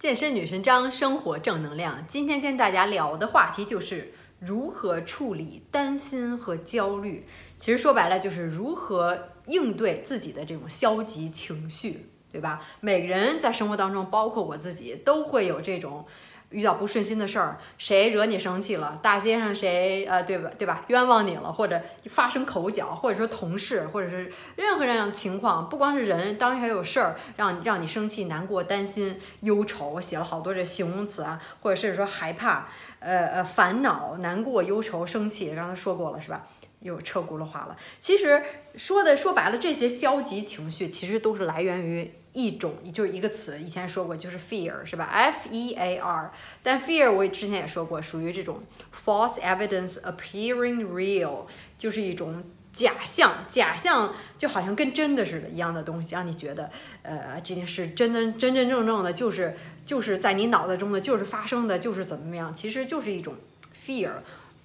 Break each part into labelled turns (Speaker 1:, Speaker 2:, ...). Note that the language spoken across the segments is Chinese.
Speaker 1: 健身女神张，生活正能量。今天跟大家聊的话题就是如何处理担心和焦虑。其实说白了就是如何应对自己的这种消极情绪，对吧？每个人在生活当中，包括我自己，都会有这种。遇到不顺心的事儿，谁惹你生气了？大街上谁呃，对吧？对吧？冤枉你了，或者发生口角，或者说同事，或者是任何这样的情况，不光是人，当然还有事儿让让你生气、难过、担心、忧愁。我写了好多这形容词啊，或者是说害怕、呃呃烦恼、难过、忧愁、生气，刚才说过了是吧？又车轱辘话了。其实说的说白了，这些消极情绪其实都是来源于。一种，就是一个词，以前说过，就是 fear，是吧？F E A R。但 fear 我之前也说过，属于这种 false evidence appearing real，就是一种假象，假象就好像跟真的似的一样的东西，让你觉得，呃，这件事真真真真正正的，就是就是在你脑袋中的，就是发生的，就是怎么样，其实就是一种 fear。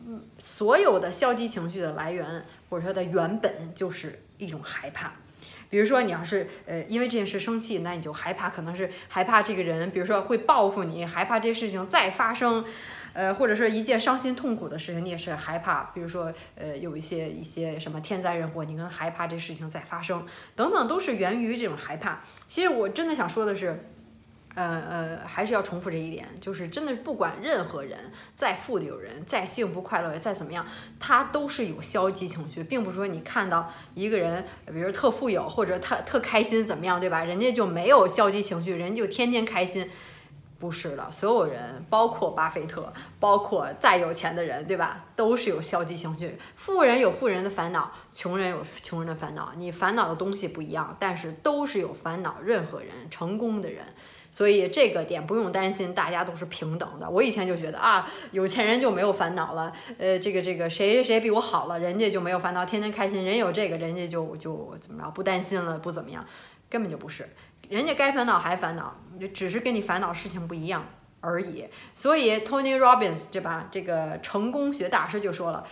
Speaker 1: 嗯，所有的消极情绪的来源，或者说的原本，就是一种害怕。比如说，你要是呃因为这件事生气，那你就害怕，可能是害怕这个人，比如说会报复你，害怕这事情再发生，呃，或者说一件伤心痛苦的事情，你也是害怕。比如说，呃，有一些一些什么天灾人祸，你可能害怕这事情再发生，等等，都是源于这种害怕。其实我真的想说的是。呃呃，还是要重复这一点，就是真的不管任何人，再富的有人，再幸福快乐，再怎么样，他都是有消极情绪，并不是说你看到一个人，比如特富有或者特特开心怎么样，对吧？人家就没有消极情绪，人就天天开心，不是的，所有人，包括巴菲特，包括再有钱的人，对吧？都是有消极情绪。富人有富人的烦恼，穷人有穷人的烦恼，你烦恼的东西不一样，但是都是有烦恼。任何人，成功的人。所以这个点不用担心，大家都是平等的。我以前就觉得啊，有钱人就没有烦恼了，呃，这个这个谁谁谁比我好了，人家就没有烦恼，天天开心。人有这个，人家就就怎么着，不担心了，不怎么样，根本就不是。人家该烦恼还烦恼，就只是跟你烦恼事情不一样而已。所以 Tony Robbins 对吧？这个成功学大师就说了，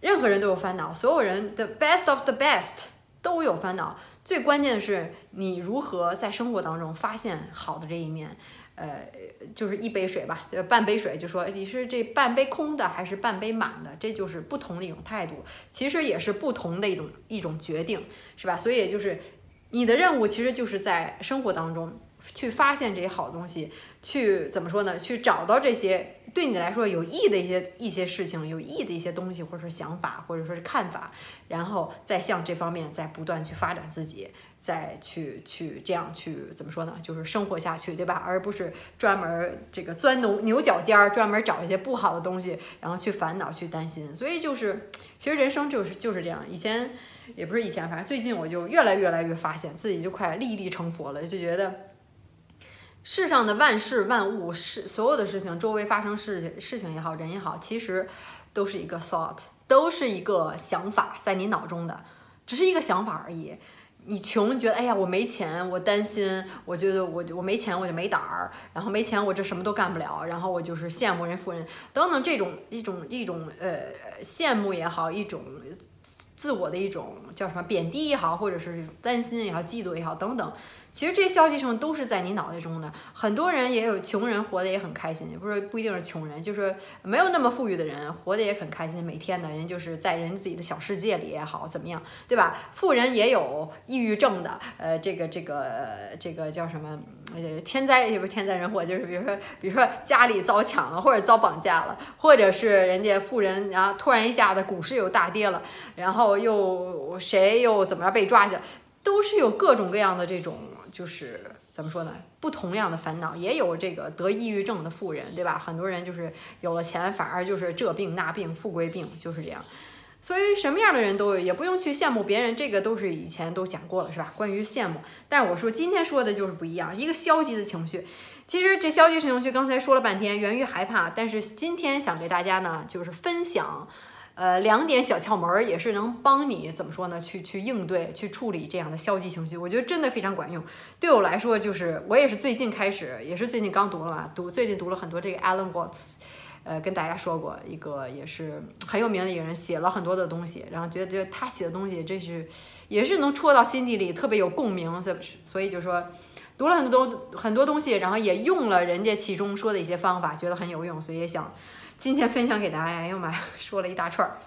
Speaker 1: 任何人都有烦恼，所有人 the best of the best 都有烦恼。最关键的是，你如何在生活当中发现好的这一面？呃，就是一杯水吧，就半杯水，就说你是这半杯空的还是半杯满的，这就是不同的一种态度，其实也是不同的一种一种决定，是吧？所以就是你的任务，其实就是在生活当中去发现这些好东西，去怎么说呢？去找到这些。对你来说有益的一些一些事情，有益的一些东西，或者说想法，或者说是看法，然后再向这方面再不断去发展自己，再去去这样去怎么说呢？就是生活下去，对吧？而不是专门这个钻牛牛角尖儿，专门找一些不好的东西，然后去烦恼、去担心。所以就是，其实人生就是就是这样。以前也不是以前，反正最近我就越来越来越发现自己就快立地成佛了，就觉得。世上的万事万物，是所有的事情，周围发生事情事情也好，人也好，其实都是一个 thought，都是一个想法，在你脑中的，只是一个想法而已。你穷，觉得哎呀，我没钱，我担心，我觉得我我没钱，我就没胆儿，然后没钱，我这什么都干不了，然后我就是羡慕人富人等等这种一种一种呃羡慕也好，一种自我的一种叫什么贬低也好，或者是担心也好，嫉妒也好等等。其实这些消极成都是在你脑袋中的。很多人也有穷人活得也很开心，也不是不一定是穷人，就是没有那么富裕的人活得也很开心。每天的人就是在人自己的小世界里也好，怎么样，对吧？富人也有抑郁症的，呃，这个这个这个叫什么？呃，天灾也不是天灾人祸，就是比如说，比如说家里遭抢了，或者遭绑架了，或者是人家富人，然后突然一下子股市又大跌了，然后又谁又怎么着被抓去了，都是有各种各样的这种。就是怎么说呢？不同样的烦恼，也有这个得抑郁症的富人，对吧？很多人就是有了钱，反而就是这病那病，富贵病就是这样。所以什么样的人都有，也不用去羡慕别人，这个都是以前都讲过了，是吧？关于羡慕，但我说今天说的就是不一样，一个消极的情绪。其实这消极情绪刚才说了半天，源于害怕，但是今天想给大家呢，就是分享。呃，两点小窍门儿也是能帮你怎么说呢？去去应对、去处理这样的消极情绪，我觉得真的非常管用。对我来说，就是我也是最近开始，也是最近刚读了嘛，读最近读了很多这个 Alan Watts，呃，跟大家说过一个也是很有名的一个人，写了很多的东西，然后觉得觉得他写的东西真是也是能戳到心底里，特别有共鸣，所以所以就说读了很多东很多东西，然后也用了人家其中说的一些方法，觉得很有用，所以也想今天分享给大家。哎呦妈呀，说了一大串儿。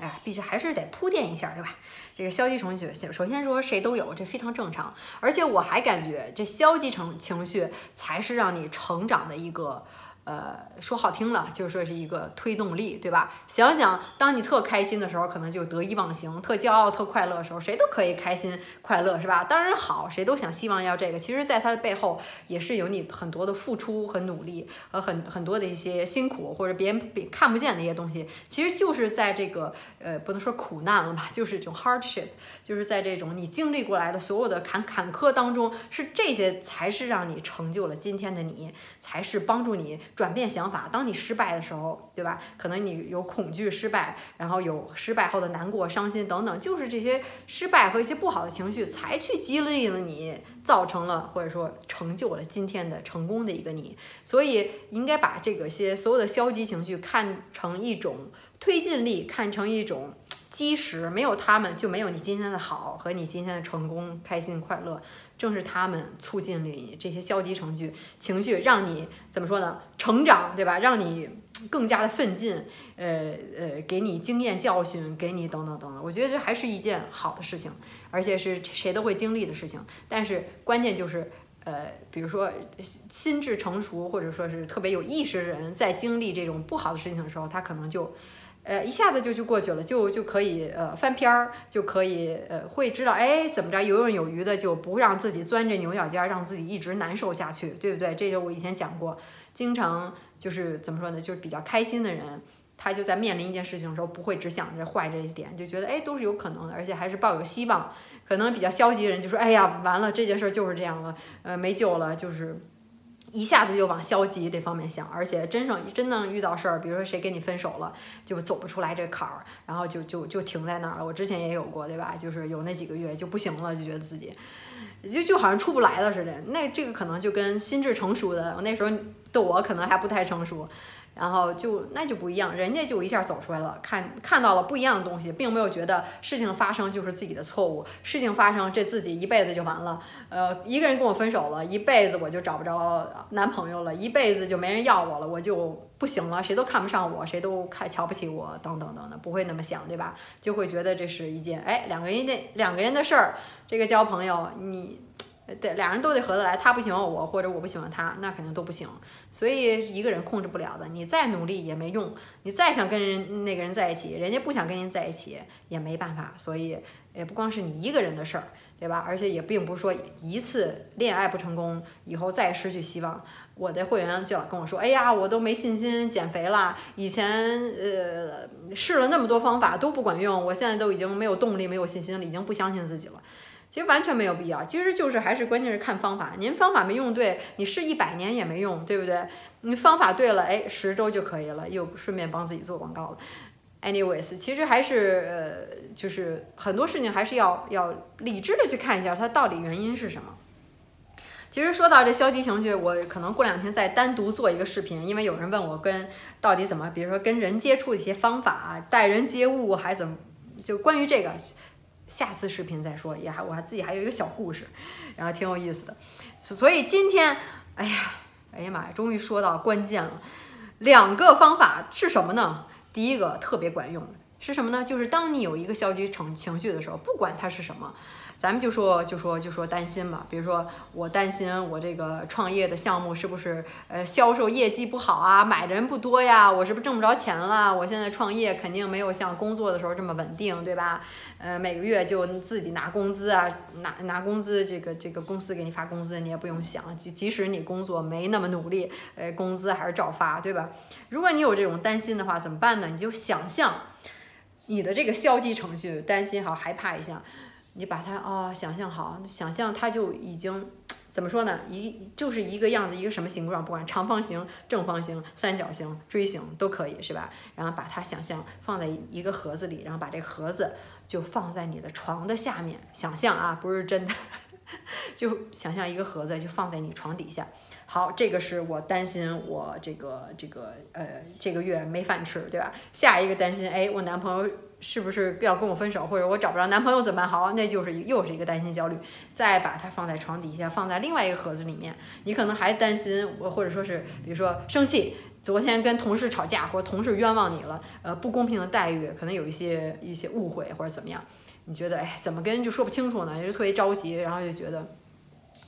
Speaker 1: 哎，必须还是得铺垫一下，对吧？这个消极情绪，首先说谁都有，这非常正常。而且我还感觉这消极情情绪才是让你成长的一个。呃，说好听了，就是说是一个推动力，对吧？想想，当你特开心的时候，可能就得意忘形；特骄傲、特快乐的时候，谁都可以开心快乐，是吧？当然好，谁都想希望要这个。其实，在它的背后，也是有你很多的付出和努力，和很很多的一些辛苦，或者别人别看不见的一些东西。其实就是在这个呃，不能说苦难了吧，就是这种 hardship，就是在这种你经历过来的所有的坎坎坷当中，是这些才是让你成就了今天的你，才是帮助你。转变想法，当你失败的时候，对吧？可能你有恐惧失败，然后有失败后的难过、伤心等等，就是这些失败和一些不好的情绪，才去激励了你，造成了或者说成就了今天的成功的一个你。所以应该把这个些所有的消极情绪看成一种推进力，看成一种基石，没有他们就没有你今天的好和你今天的成功、开心、快乐。正是他们促进了你这些消极程序情绪，让你怎么说呢？成长，对吧？让你更加的奋进，呃呃，给你经验教训，给你等等等等。我觉得这还是一件好的事情，而且是谁都会经历的事情。但是关键就是，呃，比如说心智成熟或者说是特别有意识的人，在经历这种不好的事情的时候，他可能就。呃，一下子就就过去了，就就可以呃翻篇儿，就可以呃会知道，哎，怎么着游刃有余的，就不让自己钻这牛角尖儿，让自己一直难受下去，对不对？这个我以前讲过，经常就是怎么说呢，就是比较开心的人，他就在面临一件事情的时候，不会只想着坏这一点，就觉得哎都是有可能的，而且还是抱有希望。可能比较消极的人就说，哎呀，完了，这件事就是这样了，呃，没救了，就是。一下子就往消极这方面想，而且真正真正遇到事儿，比如说谁跟你分手了，就走不出来这坎儿，然后就就就停在那儿了。我之前也有过，对吧？就是有那几个月就不行了，就觉得自己就就好像出不来了似的。那这个可能就跟心智成熟的我那时候的我可能还不太成熟。然后就那就不一样，人家就一下走出来了，看看到了不一样的东西，并没有觉得事情发生就是自己的错误，事情发生这自己一辈子就完了。呃，一个人跟我分手了，一辈子我就找不着男朋友了，一辈子就没人要我了，我就不行了，谁都看不上我，谁都看瞧不起我，等等等等，不会那么想，对吧？就会觉得这是一件哎两个人的两个人的事儿，这个交朋友你。对，俩人都得合得来，他不喜欢我，或者我不喜欢他，那肯定都不行。所以一个人控制不了的，你再努力也没用。你再想跟人那个人在一起，人家不想跟您在一起，也没办法。所以也不光是你一个人的事儿，对吧？而且也并不是说一次恋爱不成功以后再失去希望。我的会员就老跟我说：“哎呀，我都没信心减肥了，以前呃试了那么多方法都不管用，我现在都已经没有动力、没有信心了，已经不相信自己了。”其实完全没有必要，其实就是还是关键是看方法。您方法没用对，你试一百年也没用，对不对？你方法对了，哎，十周就可以了，又顺便帮自己做广告了。Anyways，其实还是呃，就是很多事情还是要要理智的去看一下它到底原因是什么。其实说到这消极情绪，我可能过两天再单独做一个视频，因为有人问我跟到底怎么，比如说跟人接触一些方法，待人接物还怎么，就关于这个。下次视频再说，也还我还自己还有一个小故事，然后挺有意思的，所以今天，哎呀，哎呀妈呀，终于说到关键了，两个方法是什么呢？第一个特别管用是什么呢？就是当你有一个消极情情绪的时候，不管它是什么。咱们就说就说就说担心嘛，比如说我担心我这个创业的项目是不是呃销售业绩不好啊，买的人不多呀，我是不是挣不着钱了？我现在创业肯定没有像工作的时候这么稳定，对吧？呃，每个月就自己拿工资啊，拿拿工资，这个这个公司给你发工资，你也不用想，即即使你工作没那么努力，呃，工资还是照发，对吧？如果你有这种担心的话，怎么办呢？你就想象你的这个消极程序，担心好，害怕一下。你把它啊想象好，想象它就已经怎么说呢？一就是一个样子，一个什么形状，不管长方形、正方形、三角形、锥形都可以，是吧？然后把它想象放在一个盒子里，然后把这盒子就放在你的床的下面，想象啊，不是真的，就想象一个盒子，就放在你床底下。好，这个是我担心我这个这个呃这个月没饭吃，对吧？下一个担心，哎，我男朋友是不是要跟我分手，或者我找不着男朋友怎么办？好，那就是又是一个担心焦虑。再把它放在床底下，放在另外一个盒子里面，你可能还担心我，或者说是比如说生气，昨天跟同事吵架，或者同事冤枉你了，呃，不公平的待遇，可能有一些一些误会或者怎么样，你觉得哎，怎么跟人就说不清楚呢？也是特别着急，然后就觉得。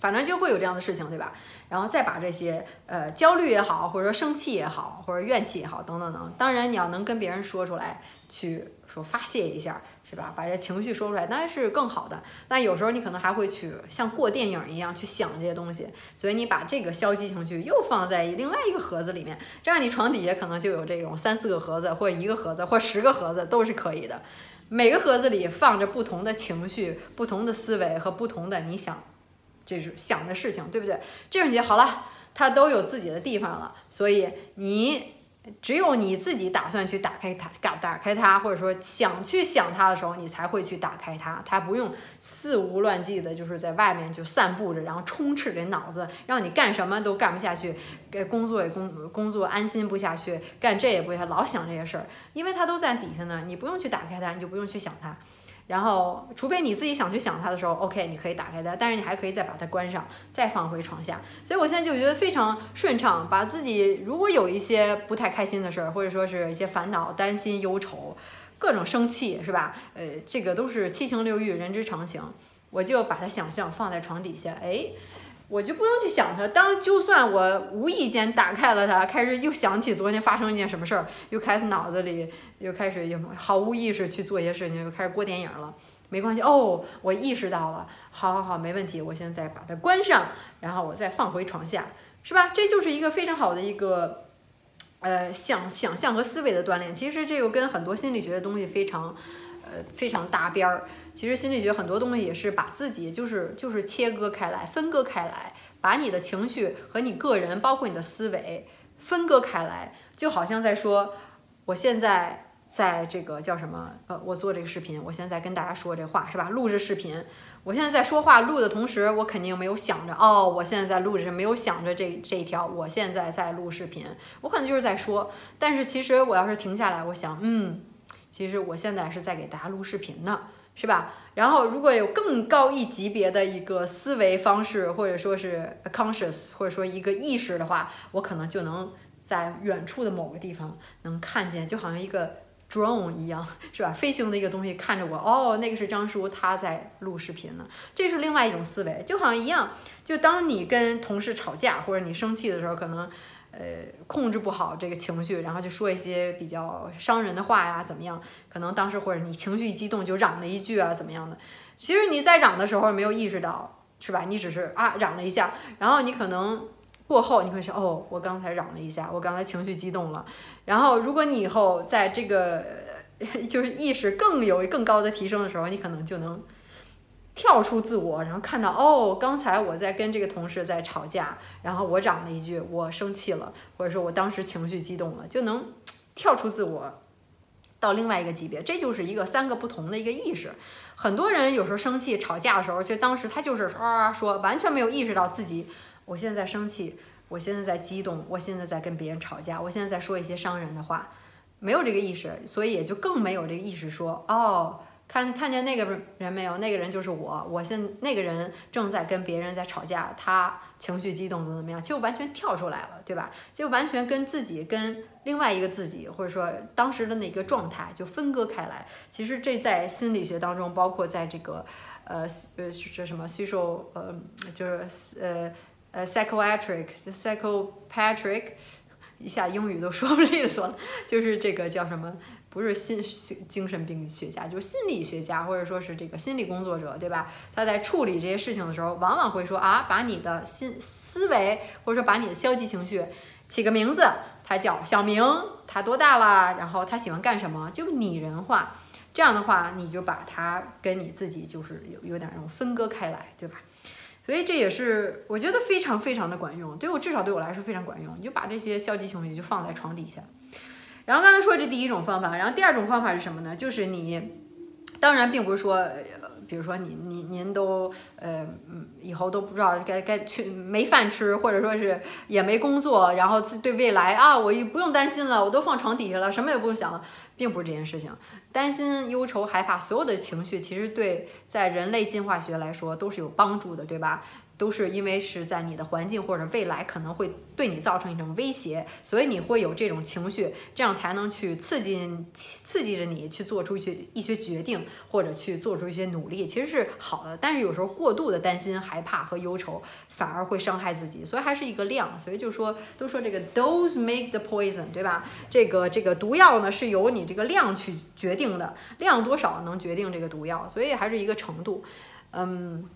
Speaker 1: 反正就会有这样的事情，对吧？然后再把这些呃焦虑也好，或者说生气也好，或者怨气也好，等等等。当然你要能跟别人说出来，去说发泄一下，是吧？把这情绪说出来，当然是更好的。但有时候你可能还会去像过电影一样去想这些东西，所以你把这个消极情绪又放在另外一个盒子里面，这样你床底下可能就有这种三四个盒子，或者一个盒子，或十个盒子都是可以的。每个盒子里放着不同的情绪、不同的思维和不同的你想。就是想的事情，对不对？这种节好了，它都有自己的地方了，所以你只有你自己打算去打开它，打打开它，或者说想去想它的时候，你才会去打开它。它不用肆无乱纪的，就是在外面就散布着，然后充斥着脑子，让你干什么都干不下去，给工作也工工作安心不下去，干这也不下，老想这些事儿，因为它都在底下呢，你不用去打开它，你就不用去想它。然后，除非你自己想去想它的时候，OK，你可以打开它，但是你还可以再把它关上，再放回床下。所以我现在就觉得非常顺畅，把自己如果有一些不太开心的事儿，或者说是一些烦恼、担心、忧愁，各种生气，是吧？呃，这个都是七情六欲，人之常情。我就把它想象放在床底下，哎。我就不用去想它，当就算我无意间打开了它，开始又想起昨天发生一件什么事儿，又开始脑子里又开始又毫无意识去做一些事情，又开始过电影了，没关系哦，我意识到了，好好好，没问题，我现在把它关上，然后我再放回床下，是吧？这就是一个非常好的一个，呃，想想象和思维的锻炼。其实这个跟很多心理学的东西非常，呃，非常搭边儿。其实心理学很多东西也是把自己就是就是切割开来、分割开来，把你的情绪和你个人，包括你的思维分割开来，就好像在说，我现在在这个叫什么？呃，我做这个视频，我现在跟大家说这话是吧？录制视频，我现在在说话录的同时，我肯定没有想着哦，我现在在录制，没有想着这这一条，我现在在录视频，我可能就是在说，但是其实我要是停下来，我想，嗯，其实我现在是在给大家录视频呢。是吧？然后如果有更高一级别的一个思维方式，或者说是 conscious，或者说一个意识的话，我可能就能在远处的某个地方能看见，就好像一个 drone 一样，是吧？飞行的一个东西看着我，哦，那个是张叔，他在录视频呢。这是另外一种思维，就好像一样，就当你跟同事吵架或者你生气的时候，可能。呃，控制不好这个情绪，然后就说一些比较伤人的话呀，怎么样？可能当时或者你情绪一激动就嚷了一句啊，怎么样的？其实你在嚷的时候没有意识到，是吧？你只是啊嚷了一下，然后你可能过后你会说，哦，我刚才嚷了一下，我刚才情绪激动了。然后如果你以后在这个 就是意识更有更高的提升的时候，你可能就能。跳出自我，然后看到哦，刚才我在跟这个同事在吵架，然后我嚷了一句，我生气了，或者说我当时情绪激动了，就能跳出自我，到另外一个级别。这就是一个三个不同的一个意识。很多人有时候生气吵架的时候，就当时他就是啊说，完全没有意识到自己，我现在在生气，我现在在激动，我现在在跟别人吵架，我现在在说一些伤人的话，没有这个意识，所以也就更没有这个意识说哦。看看见那个人没有？那个人就是我。我现那个人正在跟别人在吵架，他情绪激动怎么怎么样，就完全跳出来了，对吧？就完全跟自己跟另外一个自己，或者说当时的那个状态就分割开来。其实这在心理学当中，包括在这个呃呃这什么叙述呃就是呃呃 psychiatric psychopatric 一下英语都说不利索了，就是这个叫什么？不是心精神病学家，就是心理学家，或者说是这个心理工作者，对吧？他在处理这些事情的时候，往往会说啊，把你的心思维，或者说把你的消极情绪起个名字，他叫小明，他多大了？然后他喜欢干什么？就拟人化，这样的话，你就把他跟你自己就是有有点那种分割开来，对吧？所以这也是我觉得非常非常的管用，对我至少对我来说非常管用。你就把这些消极情绪就放在床底下。然后刚才说这第一种方法，然后第二种方法是什么呢？就是你，当然并不是说比如说你你您都呃以后都不知道该该去没饭吃，或者说是也没工作，然后自对未来啊，我也不用担心了，我都放床底下了，什么也不用想了，并不是这件事情。担心、忧愁、害怕，所有的情绪其实对在人类进化学来说都是有帮助的，对吧？都是因为是在你的环境或者未来可能会对你造成一种威胁，所以你会有这种情绪，这样才能去刺激刺激着你去做出一些一些决定，或者去做出一些努力，其实是好的。但是有时候过度的担心、害怕和忧愁反而会伤害自己，所以还是一个量。所以就说都说这个 dose make the poison，对吧？这个这个毒药呢是由你这个量去决定的，量多少能决定这个毒药，所以还是一个程度，嗯。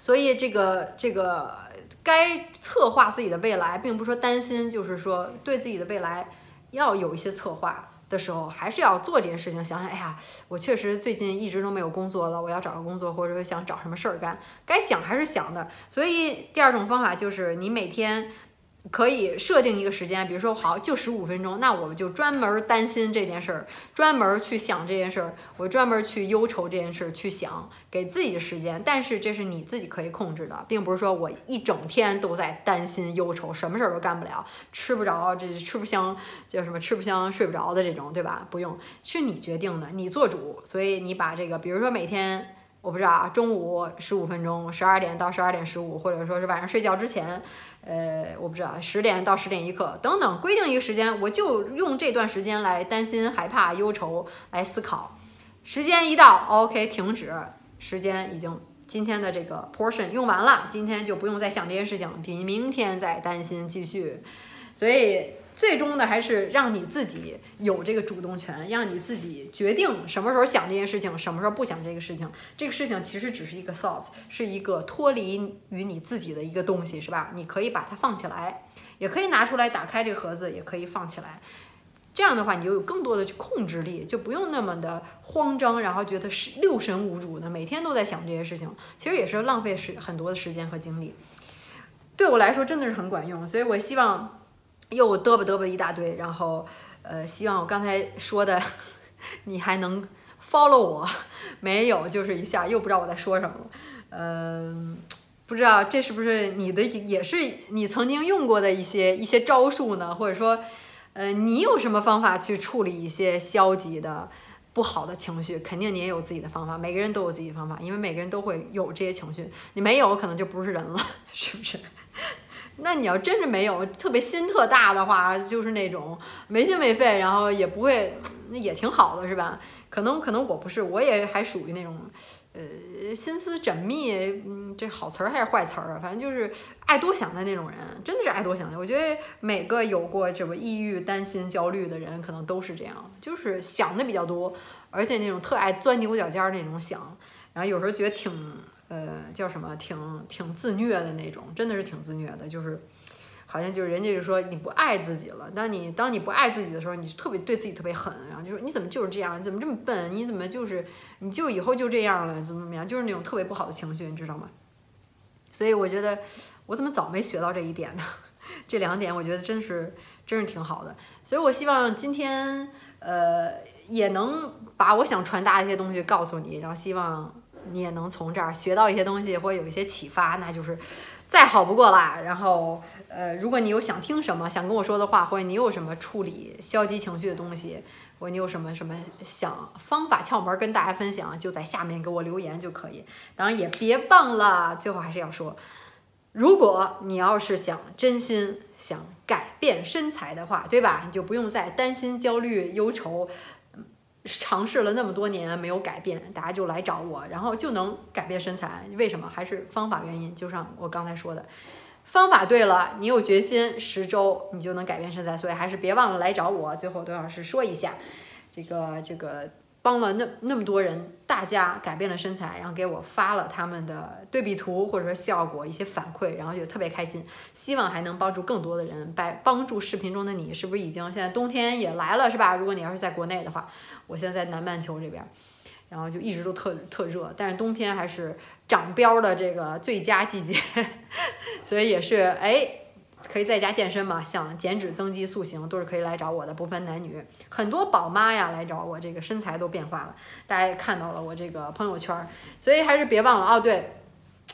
Speaker 1: 所以这个这个该策划自己的未来，并不是说担心，就是说对自己的未来要有一些策划的时候，还是要做这件事情。想想，哎呀，我确实最近一直都没有工作了，我要找个工作，或者说想找什么事儿干，该想还是想的。所以第二种方法就是你每天。可以设定一个时间，比如说好就十五分钟，那我们就专门担心这件事儿，专门去想这件事儿，我专门去忧愁这件事儿，去想给自己的时间。但是这是你自己可以控制的，并不是说我一整天都在担心忧愁，什么事儿都干不了，吃不着，这吃不香，叫什么吃不香睡不着的这种，对吧？不用，是你决定的，你做主。所以你把这个，比如说每天。我不知道啊，中午十五分钟，十二点到十二点十五，或者说是晚上睡觉之前，呃，我不知道十点到十点一刻等等，规定一个时间，我就用这段时间来担心、害怕、忧愁，来思考。时间一到，OK，停止。时间已经今天的这个 portion 用完了，今天就不用再想这件事情，比明天再担心继续。所以。最终的还是让你自己有这个主动权，让你自己决定什么时候想这件事情，什么时候不想这个事情。这个事情其实只是一个 thought，是一个脱离于你自己的一个东西，是吧？你可以把它放起来，也可以拿出来打开这个盒子，也可以放起来。这样的话，你就有更多的去控制力，就不用那么的慌张，然后觉得是六神无主的，每天都在想这些事情，其实也是浪费时很多的时间和精力。对我来说真的是很管用，所以我希望。又嘚吧嘚吧一大堆，然后，呃，希望我刚才说的 你还能 follow 我，没有就是一下又不知道我在说什么了，嗯，不知道这是不是你的也是你曾经用过的一些一些招数呢？或者说，呃，你有什么方法去处理一些消极的不好的情绪？肯定你也有自己的方法，每个人都有自己的方法，因为每个人都会有这些情绪，你没有可能就不是人了，是不是？那你要真是没有特别心特大的话，就是那种没心没肺，然后也不会，那也挺好的，是吧？可能可能我不是，我也还属于那种，呃，心思缜密，嗯，这好词儿还是坏词儿啊？反正就是爱多想的那种人，真的是爱多想的。我觉得每个有过什么抑郁、担心、焦虑的人，可能都是这样，就是想的比较多，而且那种特爱钻牛角尖儿那种想，然后有时候觉得挺。呃，叫什么？挺挺自虐的那种，真的是挺自虐的。就是，好像就是人家就说你不爱自己了。当你当你不爱自己的时候，你就特别对自己特别狠，然后就说你怎么就是这样？你怎么这么笨？你怎么就是你就以后就这样了？怎么怎么样？就是那种特别不好的情绪，你知道吗？所以我觉得我怎么早没学到这一点呢？这两点我觉得真是真是挺好的。所以我希望今天呃也能把我想传达的一些东西告诉你，然后希望。你也能从这儿学到一些东西，或有一些启发，那就是再好不过啦。然后，呃，如果你有想听什么、想跟我说的话，或者你有什么处理消极情绪的东西，或者你有什么什么想方法窍门跟大家分享，就在下面给我留言就可以。当然也别忘了，最后还是要说，如果你要是想真心想改变身材的话，对吧？你就不用再担心、焦虑、忧愁。尝试了那么多年没有改变，大家就来找我，然后就能改变身材。为什么？还是方法原因。就像我刚才说的，方法对了，你有决心，十周你就能改变身材。所以还是别忘了来找我。最后，多老师说一下，这个这个。帮了那那么多人，大家改变了身材，然后给我发了他们的对比图或者说效果一些反馈，然后就特别开心。希望还能帮助更多的人，帮帮助视频中的你，是不是已经现在冬天也来了，是吧？如果你要是在国内的话，我现在在南半球这边，然后就一直都特特热，但是冬天还是长膘的这个最佳季节，所以也是哎。可以在家健身嘛，想减脂增肌塑形都是可以来找我的，不分男女。很多宝妈呀来找我，这个身材都变化了，大家也看到了我这个朋友圈，所以还是别忘了哦，对，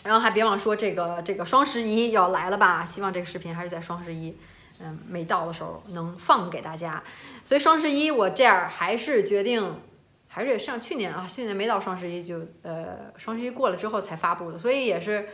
Speaker 1: 然后还别忘说这个这个双十一要来了吧，希望这个视频还是在双十一。嗯，没到的时候能放给大家，所以双十一我这样还是决定，还是上去年啊，去年没到双十一就呃双十一过了之后才发布的，所以也是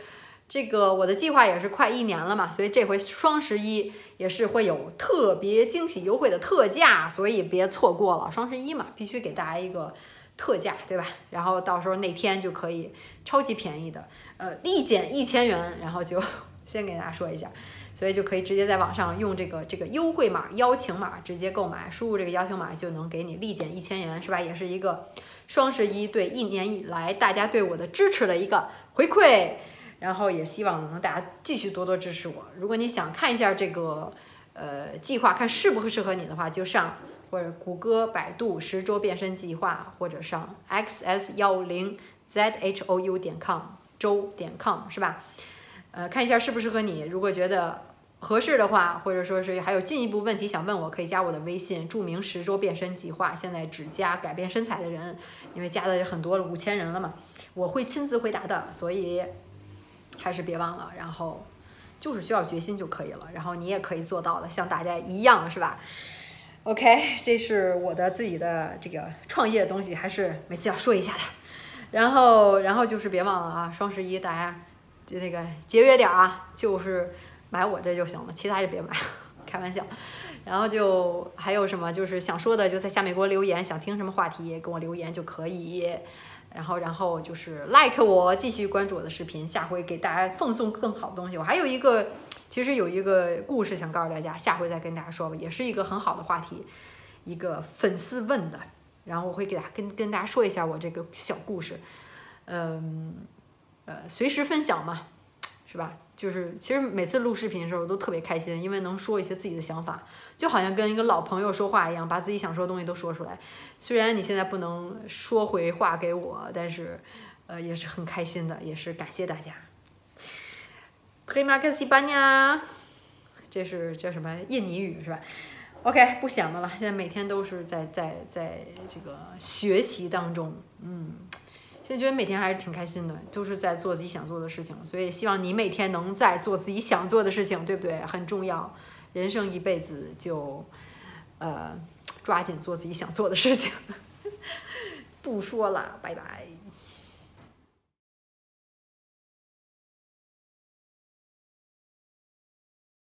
Speaker 1: 这个我的计划也是快一年了嘛，所以这回双十一也是会有特别惊喜优惠的特价，所以别错过了双十一嘛，必须给大家一个特价，对吧？然后到时候那天就可以超级便宜的，呃，立减一千元，然后就 先给大家说一下。所以就可以直接在网上用这个这个优惠码邀请码直接购买，输入这个邀请码就能给你立减一千元，是吧？也是一个双十一对一年以来大家对我的支持的一个回馈，然后也希望能大家继续多多支持我。如果你想看一下这个呃计划，看适不适合你的话，就上或者谷歌、百度十周变身计划，或者上 xs 幺零 zhou 点 com 周点 com 是吧？呃，看一下适不适合你。如果觉得合适的话，或者说是还有进一步问题想问我，可以加我的微信，注明“十周变身计划”。现在只加改变身材的人，因为加的也很多了，五千人了嘛，我会亲自回答的。所以还是别忘了，然后就是需要决心就可以了。然后你也可以做到的，像大家一样，是吧？OK，这是我的自己的这个创业的东西，还是每次要说一下的。然后，然后就是别忘了啊，双十一大家。就那个节约点啊，就是买我这就行了，其他就别买，开玩笑。然后就还有什么就是想说的，就在下面给我留言，想听什么话题给我留言就可以。然后，然后就是 like 我，继续关注我的视频，下回给大家奉送更好的东西。我还有一个，其实有一个故事想告诉大家，下回再跟大家说吧，也是一个很好的话题，一个粉丝问的，然后我会给大家跟跟大家说一下我这个小故事，嗯。呃，随时分享嘛，是吧？就是其实每次录视频的时候都特别开心，因为能说一些自己的想法，就好像跟一个老朋友说话一样，把自己想说的东西都说出来。虽然你现在不能说回话给我，但是呃也是很开心的，也是感谢大家。Terima kasih banyak，这是叫什么印尼语是吧？OK，不想的了，现在每天都是在在在这个学习当中，嗯。现在觉得每天还是挺开心的，都是在做自己想做的事情，所以希望你每天能在做自己想做的事情，对不对？很重要，人生一辈子就，呃，抓紧做自己想做的事情。不说了，拜拜。